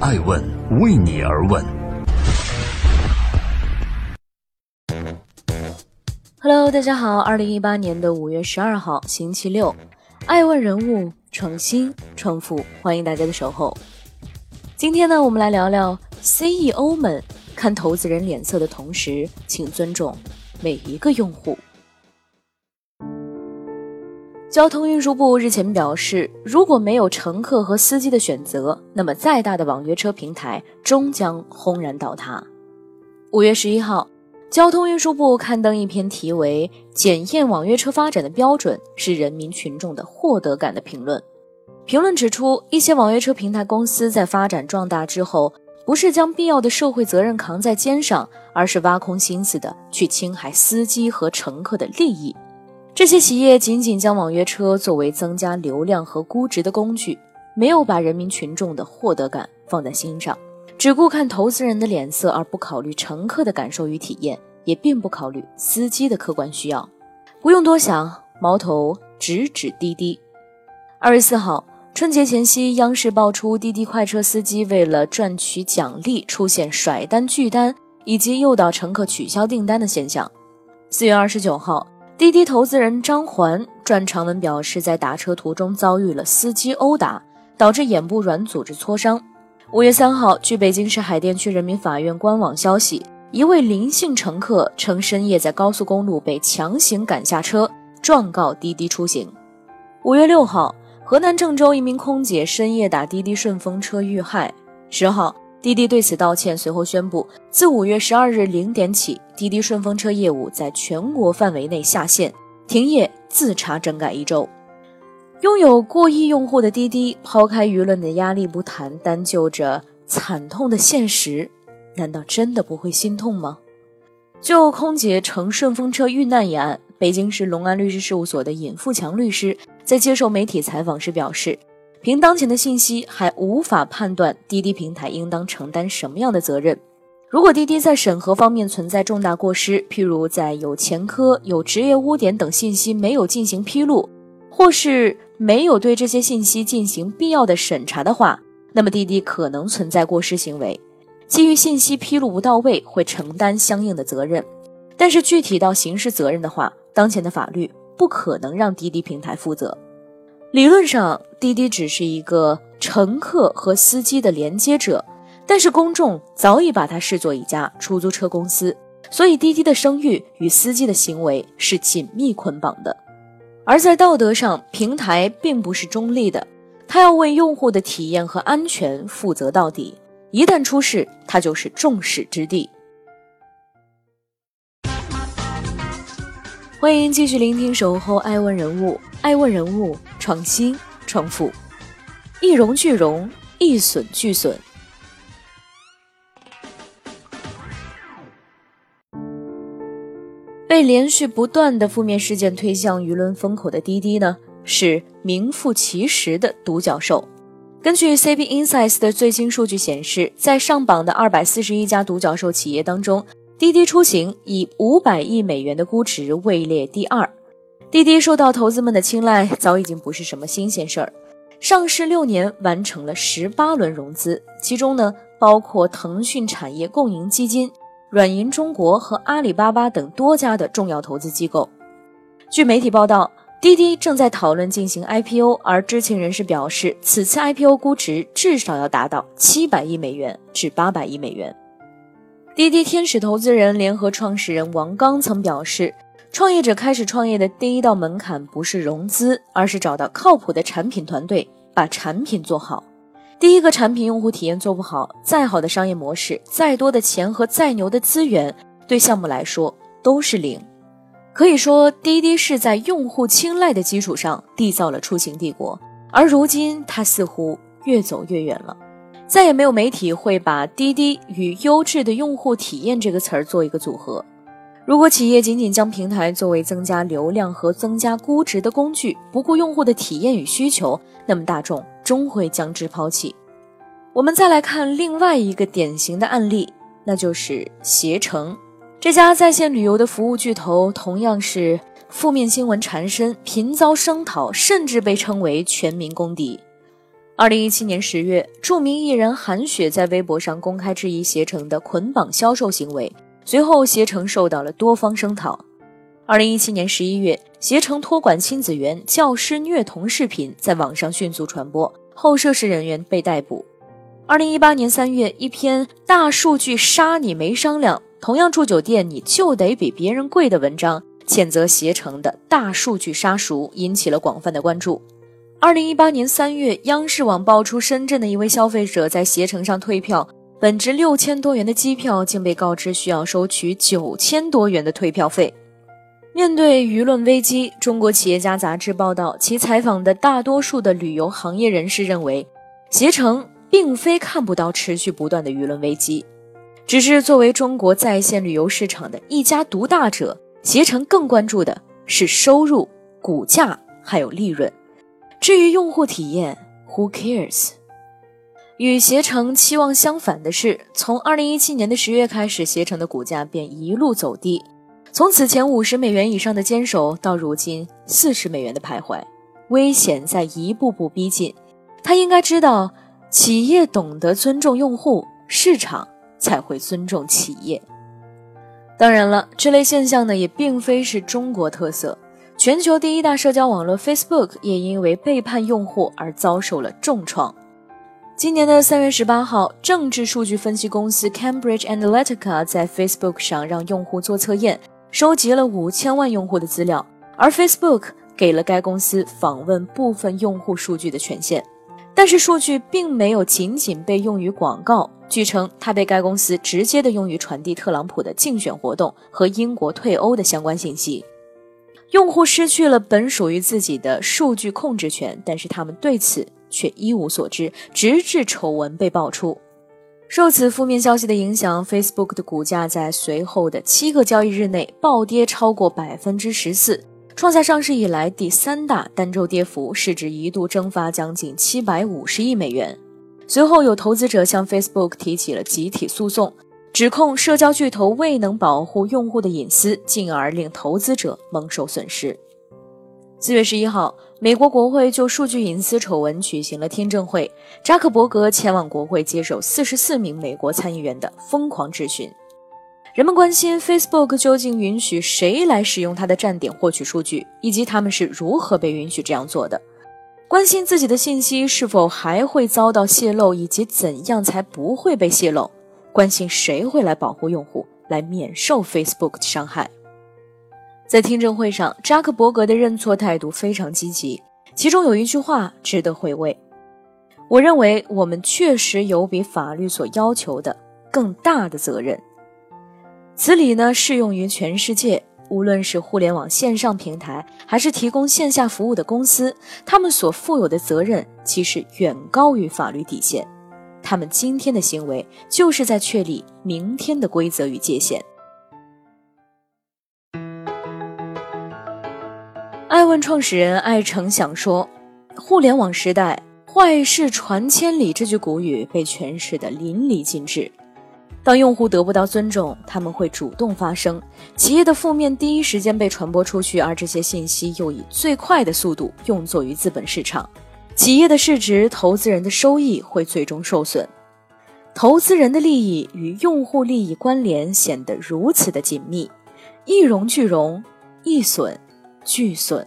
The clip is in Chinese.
爱问为你而问。Hello，大家好，二零一八年的五月十二号，星期六，爱问人物创新创富，欢迎大家的守候。今天呢，我们来聊聊 CEO 们看投资人脸色的同时，请尊重每一个用户。交通运输部日前表示，如果没有乘客和司机的选择，那么再大的网约车平台终将轰然倒塌。五月十一号。交通运输部刊登一篇题为《检验网约车发展的标准是人民群众的获得感》的评论。评论指出，一些网约车平台公司在发展壮大之后，不是将必要的社会责任扛在肩上，而是挖空心思的去侵害司机和乘客的利益。这些企业仅仅将网约车作为增加流量和估值的工具，没有把人民群众的获得感放在心上。只顾看投资人的脸色，而不考虑乘客的感受与体验，也并不考虑司机的客观需要。不用多想，矛头直指滴滴。二月四号春节前夕，央视爆出滴滴快车司机为了赚取奖励，出现甩单拒单以及诱导乘客取消订单的现象。四月二十九号，滴滴投资人张环撰长文表示，在打车途中遭遇了司机殴打，导致眼部软组织挫伤。五月三号，据北京市海淀区人民法院官网消息，一位林姓乘客称深夜在高速公路被强行赶下车，状告滴滴出行。五月六号，河南郑州一名空姐深夜打滴滴顺风车遇害。十号，滴滴对此道歉，随后宣布，自五月十二日零点起，滴滴顺风车业务在全国范围内下线，停业自查整改一周。拥有过亿用户的滴滴，抛开舆论的压力不谈，单就着惨痛的现实，难道真的不会心痛吗？就空姐乘顺风车遇难一案，北京市隆安律师事务所的尹富强律师在接受媒体采访时表示，凭当前的信息，还无法判断滴滴平台应当承担什么样的责任。如果滴滴在审核方面存在重大过失，譬如在有前科、有职业污点等信息没有进行披露，或是没有对这些信息进行必要的审查的话，那么滴滴可能存在过失行为，基于信息披露不到位，会承担相应的责任。但是具体到刑事责任的话，当前的法律不可能让滴滴平台负责。理论上，滴滴只是一个乘客和司机的连接者，但是公众早已把它视作一家出租车公司，所以滴滴的声誉与司机的行为是紧密捆绑的。而在道德上，平台并不是中立的，它要为用户的体验和安全负责到底。一旦出事，它就是众矢之的。欢迎继续聆听《守候爱问人物》，爱问人物，创新创富，一荣俱荣，一损俱损。被连续不断的负面事件推向舆论风口的滴滴呢，是名副其实的独角兽。根据 CB Insights 的最新数据显示，在上榜的二百四十一家独角兽企业当中，滴滴出行以五百亿美元的估值位列第二。滴滴受到投资们的青睐，早已经不是什么新鲜事儿。上市六年，完成了十八轮融资，其中呢，包括腾讯产业共赢基金。软银中国和阿里巴巴等多家的重要投资机构。据媒体报道，滴滴正在讨论进行 IPO，而知情人士表示，此次 IPO 估值至少要达到七百亿美元至八百亿美元。滴滴天使投资人联合创始人王刚曾表示，创业者开始创业的第一道门槛不是融资，而是找到靠谱的产品团队，把产品做好。第一个产品用户体验做不好，再好的商业模式，再多的钱和再牛的资源，对项目来说都是零。可以说，滴滴是在用户青睐的基础上缔造了出行帝国，而如今它似乎越走越远了。再也没有媒体会把滴滴与优质的用户体验这个词儿做一个组合。如果企业仅仅将平台作为增加流量和增加估值的工具，不顾用户的体验与需求，那么大众。终会将之抛弃。我们再来看另外一个典型的案例，那就是携程这家在线旅游的服务巨头，同样是负面新闻缠身，频遭声讨，甚至被称为全民公敌。二零一七年十月，著名艺人韩雪在微博上公开质疑携程的捆绑销售行为，随后携程受到了多方声讨。二零一七年十一月，携程托管亲子园教师虐童视频在网上迅速传播，后涉事人员被逮捕。二零一八年三月，一篇“大数据杀你没商量，同样住酒店你就得比别人贵”的文章，谴责携程的大数据杀熟，引起了广泛的关注。二零一八年三月，央视网爆出深圳的一位消费者在携程上退票，本值六千多元的机票，竟被告知需要收取九千多元的退票费。面对舆论危机，中国企业家杂志报道，其采访的大多数的旅游行业人士认为，携程并非看不到持续不断的舆论危机，只是作为中国在线旅游市场的一家独大者，携程更关注的是收入、股价还有利润。至于用户体验，Who cares？与携程期望相反的是，从二零一七年的十月开始，携程的股价便一路走低，从此前五十美元以上的坚守，到如今四十美元的徘徊，危险在一步步逼近。他应该知道，企业懂得尊重用户，市场才会尊重企业。当然了，这类现象呢，也并非是中国特色。全球第一大社交网络 Facebook 也因为背叛用户而遭受了重创。今年的三月十八号，政治数据分析公司 Cambridge Analytica 在 Facebook 上让用户做测验，收集了五千万用户的资料，而 Facebook 给了该公司访问部分用户数据的权限。但是数据并没有仅仅被用于广告，据称它被该公司直接的用于传递特朗普的竞选活动和英国退欧的相关信息。用户失去了本属于自己的数据控制权，但是他们对此却一无所知，直至丑闻被爆出。受此负面消息的影响，Facebook 的股价在随后的七个交易日内暴跌超过百分之十四，创下上市以来第三大单周跌幅，市值一度蒸发将近七百五十亿美元。随后，有投资者向 Facebook 提起了集体诉讼。指控社交巨头未能保护用户的隐私，进而令投资者蒙受损失。四月十一号，美国国会就数据隐私丑闻举行了听证会，扎克伯格前往国会接受四十四名美国参议员的疯狂质询。人们关心 Facebook 究竟允许谁来使用它的站点获取数据，以及他们是如何被允许这样做的；关心自己的信息是否还会遭到泄露，以及怎样才不会被泄露。关心谁会来保护用户，来免受 Facebook 的伤害。在听证会上，扎克伯格的认错态度非常积极，其中有一句话值得回味：“我认为我们确实有比法律所要求的更大的责任。”此理呢适用于全世界，无论是互联网线上平台，还是提供线下服务的公司，他们所负有的责任其实远高于法律底线。他们今天的行为，就是在确立明天的规则与界限。问创始人艾诚想说：“互联网时代，坏事传千里。”这句古语被诠释的淋漓尽致。当用户得不到尊重，他们会主动发声，企业的负面第一时间被传播出去，而这些信息又以最快的速度用作于资本市场。企业的市值、投资人的收益会最终受损，投资人的利益与用户利益关联显得如此的紧密，一荣俱荣，一损俱损。